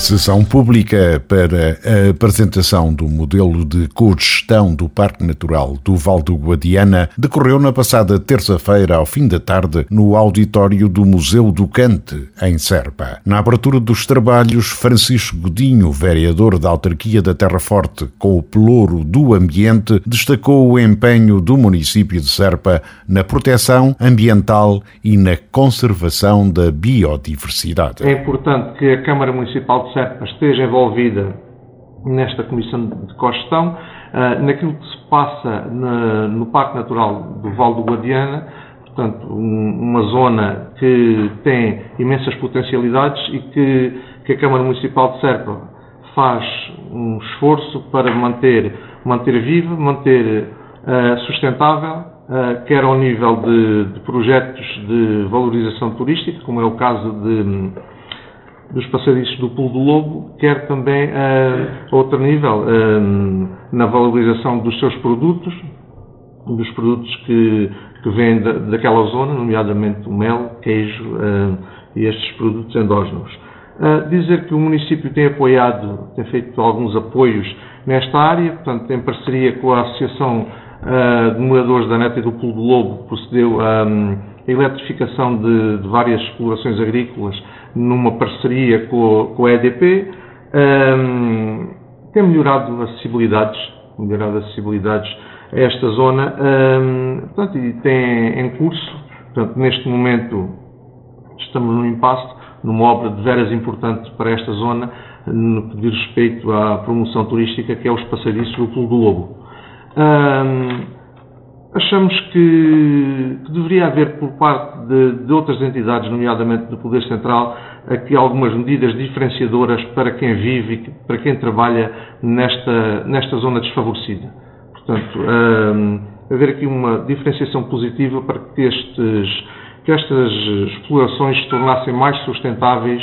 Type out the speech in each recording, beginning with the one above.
Sessão pública para a apresentação do modelo de cogestão do Parque Natural do Val do Guadiana decorreu na passada terça-feira, ao fim da tarde, no auditório do Museu do Cante, em Serpa. Na abertura dos trabalhos, Francisco Godinho, vereador da autarquia da Terra Forte, com o pelouro do ambiente, destacou o empenho do município de Serpa na proteção ambiental e na conservação da biodiversidade. É importante que a Câmara Municipal de Serpa esteja envolvida nesta Comissão de Cogestão, uh, naquilo que se passa no Parque Natural do Val do Guadiana, portanto, um, uma zona que tem imensas potencialidades e que, que a Câmara Municipal de Serpa faz um esforço para manter, manter viva, manter uh, sustentável, uh, quer ao nível de, de, projetos de valorização turística, como é o caso de dos passadiços do Pulo do Lobo, quer também a outro nível, na valorização dos seus produtos, dos produtos que, que vêm da, daquela zona, nomeadamente o mel, queijo e estes produtos endógenos. dizer que o município tem apoiado, tem feito alguns apoios nesta área, portanto, em parceria com a Associação de Moradores da Neta e do Pulo do Lobo, procedeu a a eletrificação de, de, várias explorações agrícolas numa parceria com, com a EDP. Um, tem melhorado acessibilidades, melhorado acessibilidades a esta zona um, portanto, e tem em curso, portanto, neste momento estamos num impasse, numa obra de veras importante para esta zona, no que diz respeito à promoção turística, que é os passadiços do Pulo do Lobo. Achamos que, que, deveria haver por parte de, de, outras entidades, nomeadamente do Poder Central, aqui algumas medidas diferenciadoras para quem vive e para quem trabalha nesta, nesta zona desfavorecida. Portanto, um, haver aqui uma diferenciação positiva para que, estes, que estas explorações se tornassem mais sustentáveis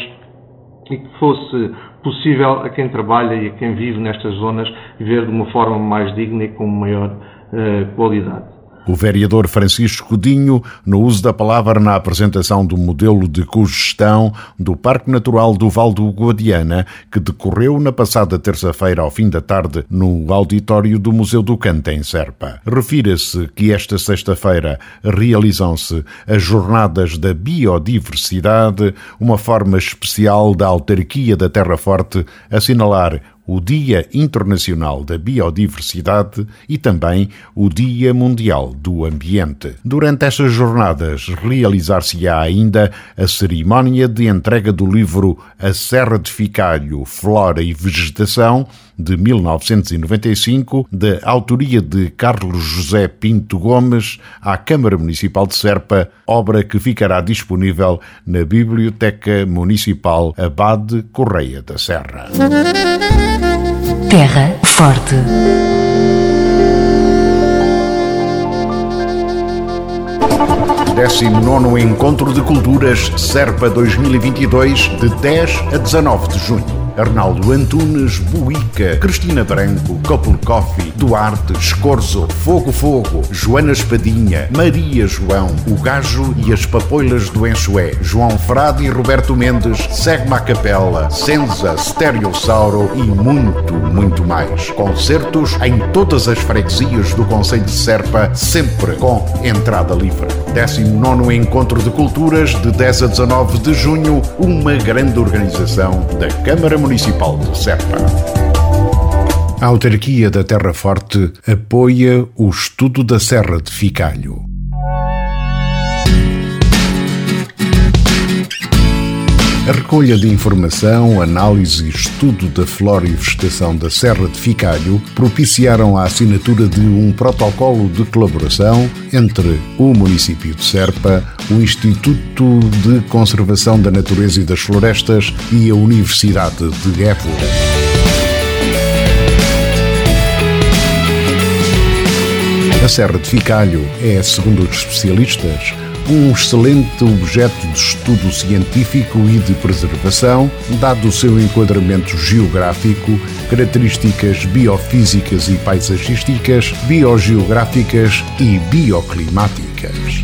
e que fosse possível a quem trabalha e a quem vive nestas zonas viver de uma forma mais digna e com maior uh, qualidade. O vereador Francisco Dinho, no uso da palavra na apresentação do modelo de cogestão do Parque Natural do Val do Guadiana, que decorreu na passada terça-feira ao fim da tarde no auditório do Museu do Cante em Serpa. Refira-se que esta sexta-feira realizam-se as Jornadas da Biodiversidade, uma forma especial da autarquia da Terra Forte assinalar o Dia Internacional da Biodiversidade e também o Dia Mundial do Ambiente. Durante estas jornadas realizar-se-á ainda a cerimónia de entrega do livro A Serra de Ficalho, Flora e Vegetação, de 1995, da autoria de Carlos José Pinto Gomes, à Câmara Municipal de Serpa, obra que ficará disponível na Biblioteca Municipal Abade Correia da Serra. Terra Forte. Décimo nono Encontro de Culturas Serpa 2022, de 10 a 19 de junho. Arnaldo Antunes, Buica, Cristina Branco, Couple Coffee, Duarte, Escorzo, Fogo Fogo, Joana Espadinha, Maria João, O Gajo e as Papoilas do Enxué, João Frade e Roberto Mendes, Segma Capela, Senza, Stereossauro e muito, muito mais. Concertos em todas as freguesias do Conselho de Serpa, sempre com entrada livre. 19 Encontro de Culturas, de 10 a 19 de junho, uma grande organização da Câmara Municipal de Serpa. A autarquia da Terra Forte apoia o estudo da Serra de Ficalho. A recolha de informação, análise e estudo da flora e vegetação da Serra de Ficalho propiciaram a assinatura de um protocolo de colaboração entre o município de Serpa, o Instituto de Conservação da Natureza e das Florestas e a Universidade de Évora. A Serra de Ficalho é, segundo os especialistas, um excelente objeto de estudo científico e de preservação, dado o seu enquadramento geográfico, características biofísicas e paisagísticas, biogeográficas e bioclimáticas.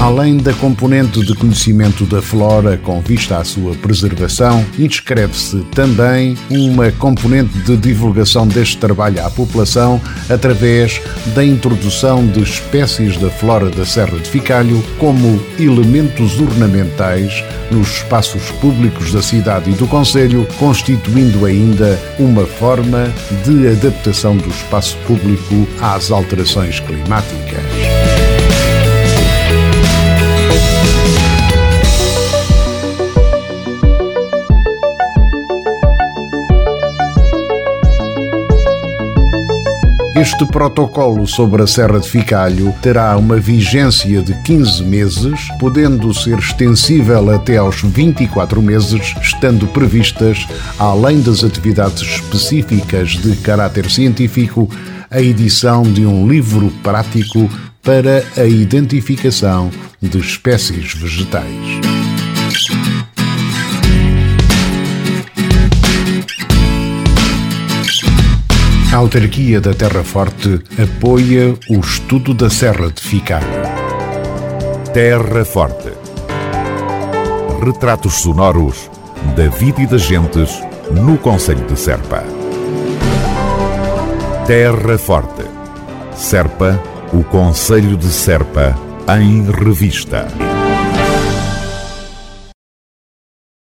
Além da componente de conhecimento da flora com vista à sua preservação, inscreve-se também uma componente de divulgação deste trabalho à população através da introdução de espécies da flora da Serra de Ficalho como elementos ornamentais nos espaços públicos da cidade e do Conselho, constituindo ainda uma forma de adaptação do espaço público às alterações climáticas. Este protocolo sobre a Serra de Ficalho terá uma vigência de 15 meses, podendo ser extensível até aos 24 meses, estando previstas, além das atividades específicas de caráter científico, a edição de um livro prático para a identificação de espécies vegetais. A autarquia da Terra Forte apoia o estudo da Serra de Ficalho. Terra Forte. Retratos sonoros da vida e das gentes no Conselho de Serpa. Terra Forte. Serpa, o Conselho de Serpa, em revista.